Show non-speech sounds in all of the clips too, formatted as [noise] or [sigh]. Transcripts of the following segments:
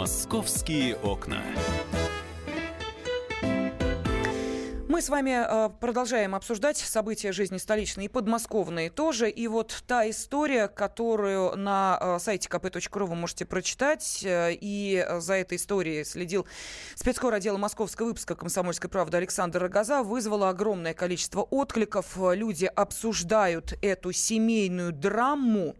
Московские окна. Мы с вами э, продолжаем обсуждать события жизни столичной и подмосковной тоже. И вот та история, которую на э, сайте kp.ru вы можете прочитать, э, и за этой историей следил спецкор отдела московского выпуска «Комсомольской правды» Александр Рогоза, вызвала огромное количество откликов. Люди обсуждают эту семейную драму,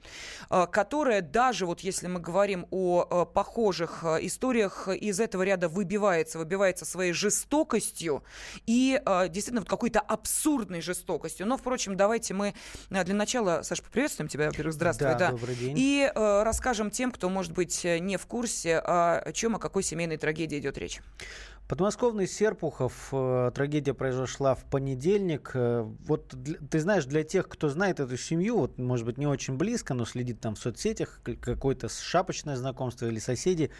которая даже, вот если мы говорим о похожих историях, из этого ряда выбивается, выбивается своей жестокостью и действительно вот какой-то абсурдной жестокостью. Но, впрочем, давайте мы э, для начала, Саша, поприветствуем тебя, во-первых, здравствуй. Да, да. добрый день. И э, расскажем тем, кто, может быть, не в курсе, о чем, о какой семейной трагедии идет речь. Подмосковный Серпухов. Э, трагедия произошла в понедельник. Э, вот ты знаешь, для тех, кто знает эту семью, вот, может быть, не очень близко, но следит там в соцсетях, какое-то шапочное знакомство или соседи,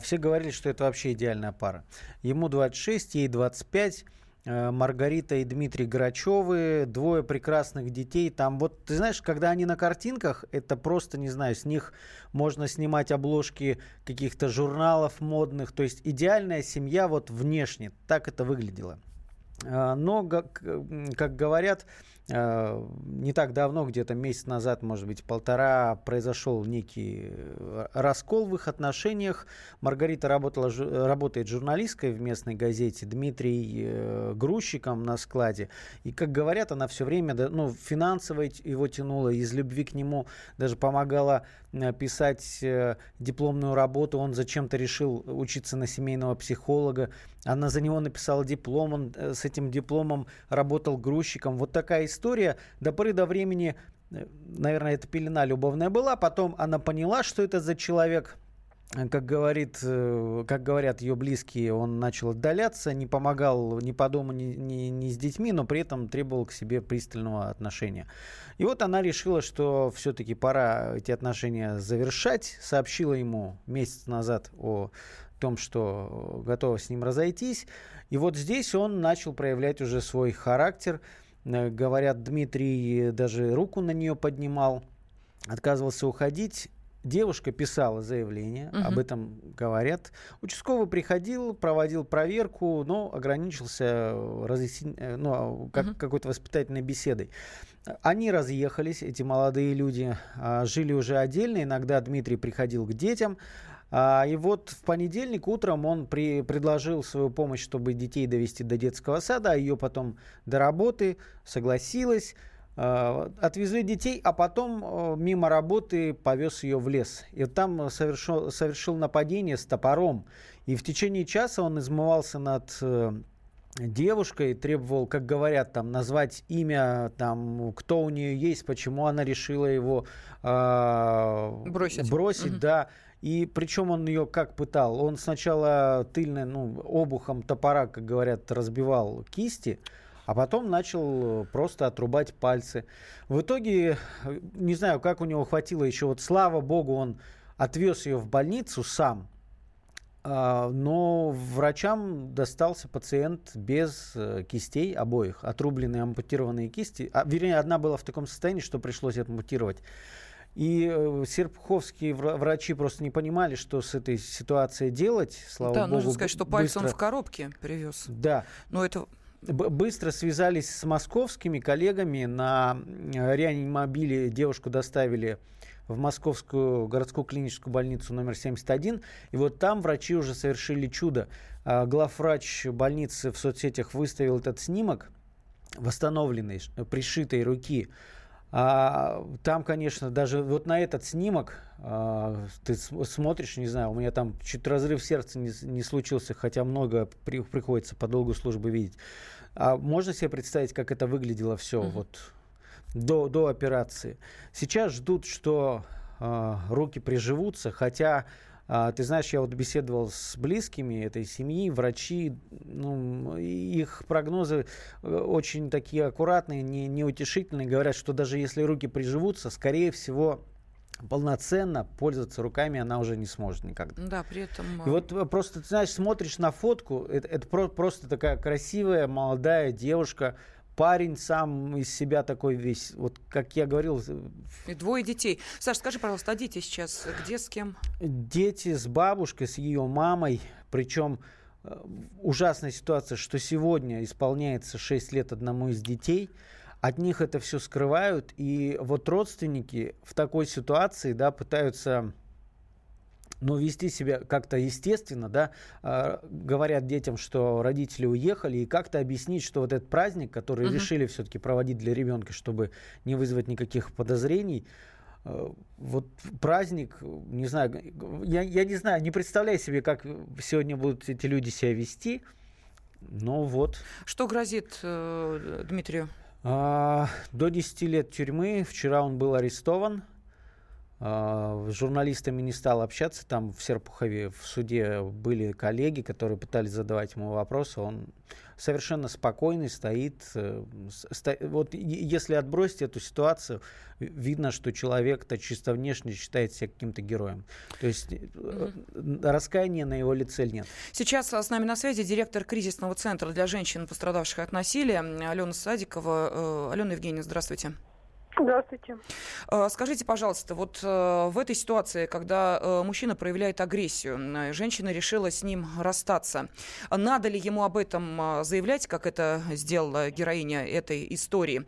все говорили, что это вообще идеальная пара. Ему 26, ей 25. Э, Маргарита и Дмитрий Грачевы, двое прекрасных детей. Там вот, ты знаешь, когда они на картинках, это просто, не знаю, с них можно снимать обложки каких-то журналов модных. То есть идеальная семья вот внешне, так это выглядело. Э, но, как, как говорят, не так давно, где-то месяц назад, может быть, полтора, произошел некий э, раскол в их отношениях. Маргарита работала, работает журналисткой в местной газете, Дмитрий э, грузчиком на складе. И, как говорят, она все время ну, финансово его тянула, из любви к нему даже помогала писать дипломную работу. Он зачем-то решил учиться на семейного психолога. Она за него написала диплом, он с этим дипломом работал грузчиком. Вот такая история до поры до времени, э, наверное, это пелена любовная была. Потом она поняла, что это за человек. Как, говорит, э, как говорят ее близкие, он начал отдаляться, не помогал ни по дому, ни, ни, ни с детьми, но при этом требовал к себе пристального отношения. И вот она решила, что все-таки пора эти отношения завершать. Сообщила ему месяц назад о том, что готова с ним разойтись. И вот здесь он начал проявлять уже свой характер – говорят, Дмитрий даже руку на нее поднимал, отказывался уходить. Девушка писала заявление, угу. об этом говорят. Участковый приходил, проводил проверку, но ограничился разъясен... Э, ну, как, угу. какой-то воспитательной беседой. Они разъехались, эти молодые люди, а, жили уже отдельно. Иногда Дмитрий приходил к детям, а, и вот в понедельник утром он при, предложил свою помощь, чтобы детей довести до детского сада, а ее потом до работы, согласилась. А, отвезли детей, а потом а, мимо работы повез ее в лес. И там совершил, совершил нападение с топором. И в течение часа он измывался над э, девушкой, требовал, как говорят, там, назвать имя, там, кто у нее есть, почему она решила его э, бросить, бросить угу. да. И причем он ее как пытал? Он сначала тыльной, ну, обухом топора, как говорят, разбивал кисти, а потом начал просто отрубать пальцы. В итоге, не знаю, как у него хватило еще, вот слава богу, он отвез ее в больницу сам, но врачам достался пациент без э, кистей обоих, отрубленные ампутированные кисти. А, вернее, одна была в таком состоянии, что пришлось ампутировать. И э, серпуховские врачи просто не понимали, что с этой ситуацией делать. Слава да, богу, нужно сказать, что пальцем быстро... в коробке привез. Да. Но это быстро связались с московскими коллегами. На реанимобиле девушку доставили в Московскую городскую клиническую больницу номер 71. И вот там врачи уже совершили чудо. А, главврач больницы в соцсетях выставил этот снимок восстановленной, пришитой руки а, там, конечно, даже вот на этот снимок а, ты смотришь, не знаю, у меня там чуть разрыв сердца не, не случился, хотя много при, приходится по долгу службы видеть. А можно себе представить, как это выглядело все uh-huh. вот до, до операции? Сейчас ждут, что а, руки приживутся, хотя а, ты знаешь, я вот беседовал с близкими этой семьи, врачи, ну, их прогнозы э, очень такие аккуратные, не, неутешительные. Говорят, что даже если руки приживутся, скорее всего, полноценно пользоваться руками она уже не сможет никогда. Да, при этом... И вот э, просто, ты знаешь, смотришь на фотку, это, это просто такая красивая молодая девушка, парень сам из себя такой весь, вот как я говорил. И двое детей. Саш, скажи, пожалуйста, а дети сейчас где, с кем? Дети с бабушкой, с ее мамой, причем э, ужасная ситуация, что сегодня исполняется 6 лет одному из детей, от них это все скрывают, и вот родственники в такой ситуации, да, пытаются но вести себя как-то естественно, да, э, говорят детям, что родители уехали, и как-то объяснить, что вот этот праздник, который угу. решили все-таки проводить для ребенка, чтобы не вызвать никаких подозрений, э, вот праздник, не знаю, я, я не знаю, не представляю себе, как сегодня будут эти люди себя вести, но вот. Что грозит э, Дмитрию? А, до 10 лет тюрьмы. Вчера он был арестован. А, с журналистами не стал общаться. Там в Серпухове в суде были коллеги, которые пытались задавать ему вопросы. Он совершенно спокойный стоит. Э, вот если отбросить эту ситуацию, видно, что человек-то чисто внешне считает себя каким-то героем. То есть mm-hmm. раскаяния на его лице нет. Сейчас с нами на связи директор кризисного центра для женщин, пострадавших от насилия, Алена Садикова. Э, Алена Евгеньевна, здравствуйте. Здравствуйте. А, скажите, пожалуйста, вот э, в этой ситуации, когда э, мужчина проявляет агрессию, женщина решила с ним расстаться, надо ли ему об этом заявлять, как это сделала героиня этой истории?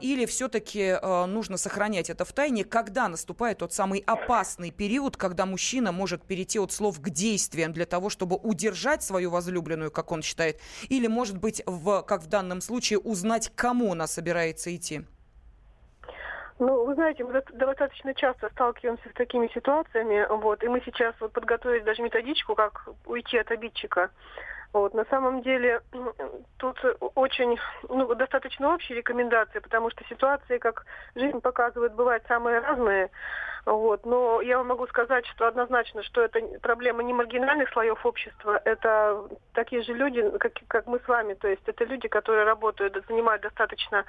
Или все-таки э, нужно сохранять это в тайне, когда наступает тот самый опасный период, когда мужчина может перейти от слов к действиям для того, чтобы удержать свою возлюбленную, как он считает, или, может быть, в, как в данном случае, узнать, к кому она собирается идти? Ну, вы знаете, мы достаточно часто сталкиваемся с такими ситуациями, вот, и мы сейчас вот подготовили даже методичку, как уйти от обидчика. Вот, на самом деле [clears throat] тут очень, ну, достаточно общие рекомендации, потому что ситуации, как жизнь показывает, бывают самые разные. Вот. Но я вам могу сказать, что однозначно, что это проблема не маргинальных слоев общества, это такие же люди, как, как мы с вами. То есть это люди, которые работают, занимают достаточно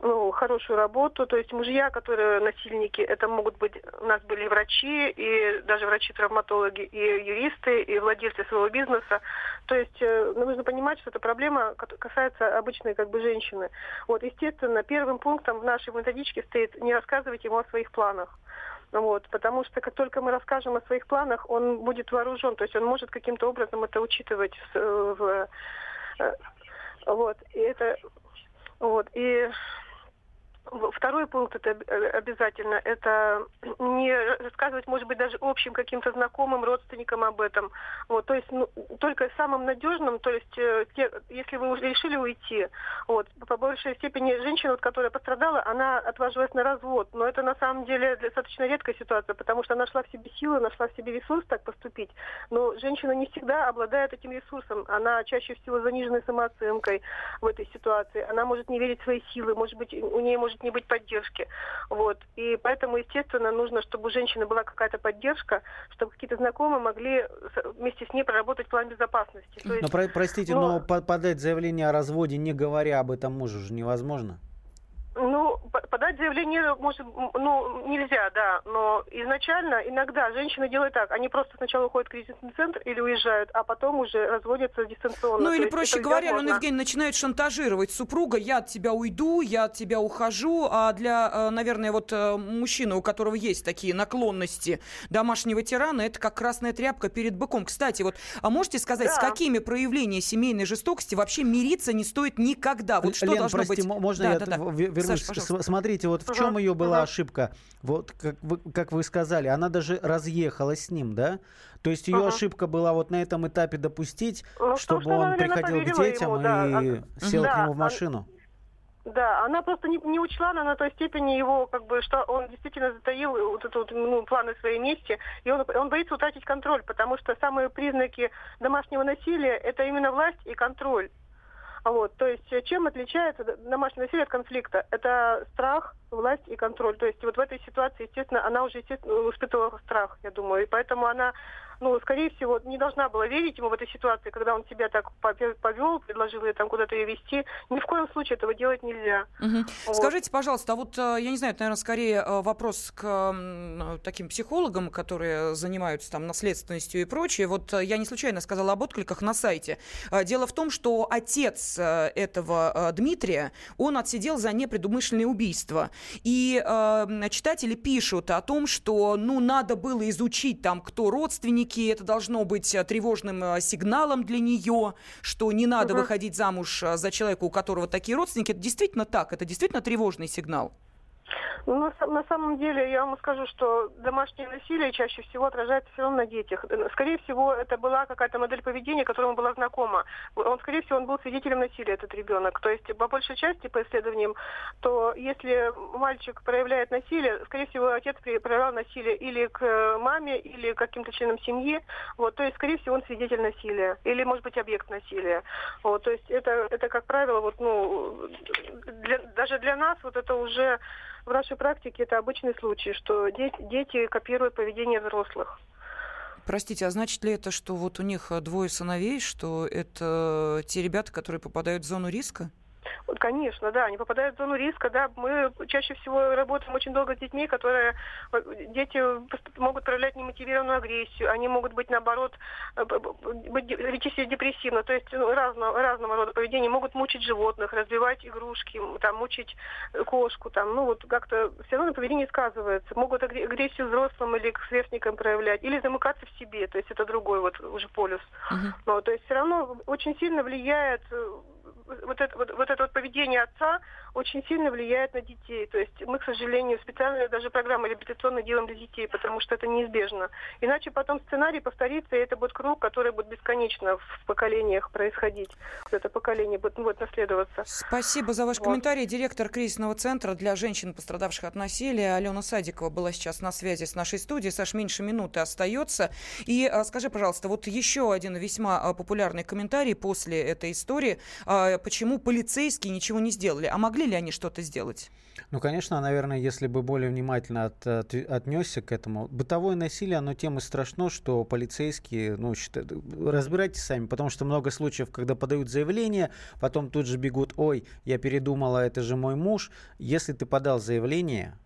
ну, хорошую работу. То есть мужья, которые насильники, это могут быть, у нас были врачи, и даже врачи-травматологи, и юристы, и владельцы своего бизнеса. То есть э, ну, нужно понимать, что эта проблема касается обычной как бы женщины. Вот, естественно, первым пунктом в нашей методичке стоит не рассказывать ему о своих планах. Вот, потому что как только мы расскажем о своих планах, он будет вооружен, то есть он может каким-то образом это учитывать в, в э, вот, и это вот, и Второй пункт это э, обязательно, это [clears throat] не рассказывать, может быть, даже общим каким-то знакомым, родственникам об этом. Вот, то есть ну, только самым надежным, то есть э, те, если вы решили уйти, вот, по большей степени женщина, вот, которая пострадала, она отважилась на развод. Но это на самом деле достаточно редкая ситуация, потому что нашла в себе силы, нашла в себе ресурс так поступить. Но женщина не всегда обладает этим ресурсом. Она чаще всего заниженной самооценкой в этой ситуации. Она может не верить в свои силы, может быть, у нее может может не быть поддержки. Вот. И поэтому, естественно, нужно, чтобы у женщины была какая-то поддержка, чтобы какие-то знакомые могли вместе с ней проработать план безопасности. То есть, но, про- простите, но... но подать заявление о разводе, не говоря об этом мужу, же невозможно? Ну, подать заявление может, ну, нельзя, да, но изначально иногда женщины делают так, они просто сначала уходят в кризисный центр или уезжают, а потом уже разводятся дистанционно. Ну, или, проще говоря, он, Евгений, начинает шантажировать супруга, я от тебя уйду, я от тебя ухожу, а для, э, наверное, вот э, мужчины, у которого есть такие наклонности домашнего тирана, это как красная тряпка перед быком. Кстати, вот, а можете сказать, да. с какими проявлениями семейной жестокости вообще мириться не стоит никогда? Вот что Лен, должно прости, быть? можно да, я да, да. вернусь Саш, смотрите, вот в чем ее была ошибка. Вот как вы, как вы сказали, она даже разъехалась с ним, да? То есть ее ошибка была вот на этом этапе допустить, ну, чтобы что, он приходил к детям ему, да. и а, сел да, к нему в машину. Да, она просто не, не учла на, на той степени его, как бы, что он действительно затаил вот эту вот, ну, планы своей мести, и он, он боится утратить контроль, потому что самые признаки домашнего насилия это именно власть и контроль. Вот, то есть э, чем отличается домашнее насилие от конфликта? Это страх, власть и контроль. То есть вот в этой ситуации, естественно, она уже естественно, испытывала страх, я думаю, и поэтому она ну, скорее всего, не должна была верить ему в этой ситуации, когда он себя так повел, предложил ей там куда-то ее вести. Ни в коем случае этого делать нельзя. Угу. Вот. Скажите, пожалуйста, а вот, э, я не знаю, это, наверное, скорее э, вопрос к таким психологам, которые занимаются там наследственностью и прочее. Вот я не случайно сказала об откликах на сайте. Дело в том, что отец этого Дмитрия, он отсидел за непредумышленное убийство. И э, читатели пишут о том, что, ну, надо было изучить там, кто родственники, это должно быть э, тревожным э, сигналом для нее, что не надо угу. выходить замуж э, за человека, у которого такие родственники. Это действительно так, это действительно тревожный сигнал. Ну, на, на самом деле, я вам скажу, что домашнее насилие чаще всего отражается все равно на детях. Скорее всего, это была какая-то модель поведения, которая ему была знакома. Он, скорее всего, он был свидетелем насилия, этот ребенок. То есть, по большей части, по исследованиям, то если мальчик проявляет насилие, скорее всего, отец проявлял насилие или к маме, или к каким-то членам семьи. Вот, то есть, скорее всего, он свидетель насилия. Или, может быть, объект насилия. Вот, то есть, это, это как правило, вот, ну, для, даже для нас вот это уже в нашей практике это обычный случай, что дети, копируют поведение взрослых. Простите, а значит ли это, что вот у них двое сыновей, что это те ребята, которые попадают в зону риска? Конечно, да, они попадают в зону риска, да. Мы чаще всего работаем очень долго с детьми, которые э, дети могут проявлять немотивированную агрессию, они могут быть наоборот э, быть, вести себя депрессивно, то есть ну, разного, разного рода поведения, могут мучить животных, разбивать игрушки, там мучить э, кошку, там, ну вот как-то все равно поведение сказывается, могут агрессию взрослым или к сверстникам проявлять, или замыкаться в себе, то есть это другой вот уже полюс. Uh-huh. Но, то есть все равно очень сильно влияет вот это вот, вот это вот поведение отца очень сильно влияет на детей. То есть мы, к сожалению, специально даже программы реабилитационные делаем для детей, потому что это неизбежно. Иначе потом сценарий повторится, и это будет круг, который будет бесконечно в поколениях происходить. Вот это поколение будет, будет наследоваться. Спасибо за ваш вот. комментарий. Директор кризисного центра для женщин, пострадавших от насилия, Алена Садикова была сейчас на связи с нашей студией. Саш, меньше минуты остается. И а, скажи, пожалуйста, вот еще один весьма а, популярный комментарий после этой истории. Почему полицейские ничего не сделали? А могли ли они что-то сделать? Ну, конечно, наверное, если бы более внимательно от, от, отнесся к этому. Бытовое насилие, оно тем и страшно, что полицейские, ну, считают, разбирайтесь сами, потому что много случаев, когда подают заявление, потом тут же бегут, ой, я передумала, это же мой муж. Если ты подал заявление,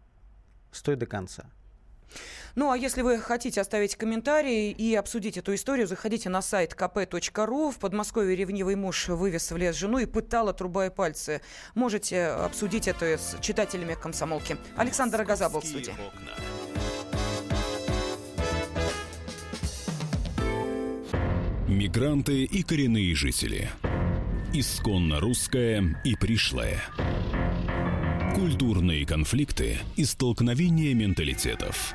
стой до конца. Ну, а если вы хотите оставить комментарий и обсудить эту историю, заходите на сайт kp.ru. В Подмосковье ревнивый муж вывез в лес жену и пытал, отрубая пальцы. Можете обсудить это с читателями комсомолки. Александр Рогоза был в студии. Мигранты и коренные жители. Исконно русская и пришлая. Культурные конфликты и столкновения менталитетов.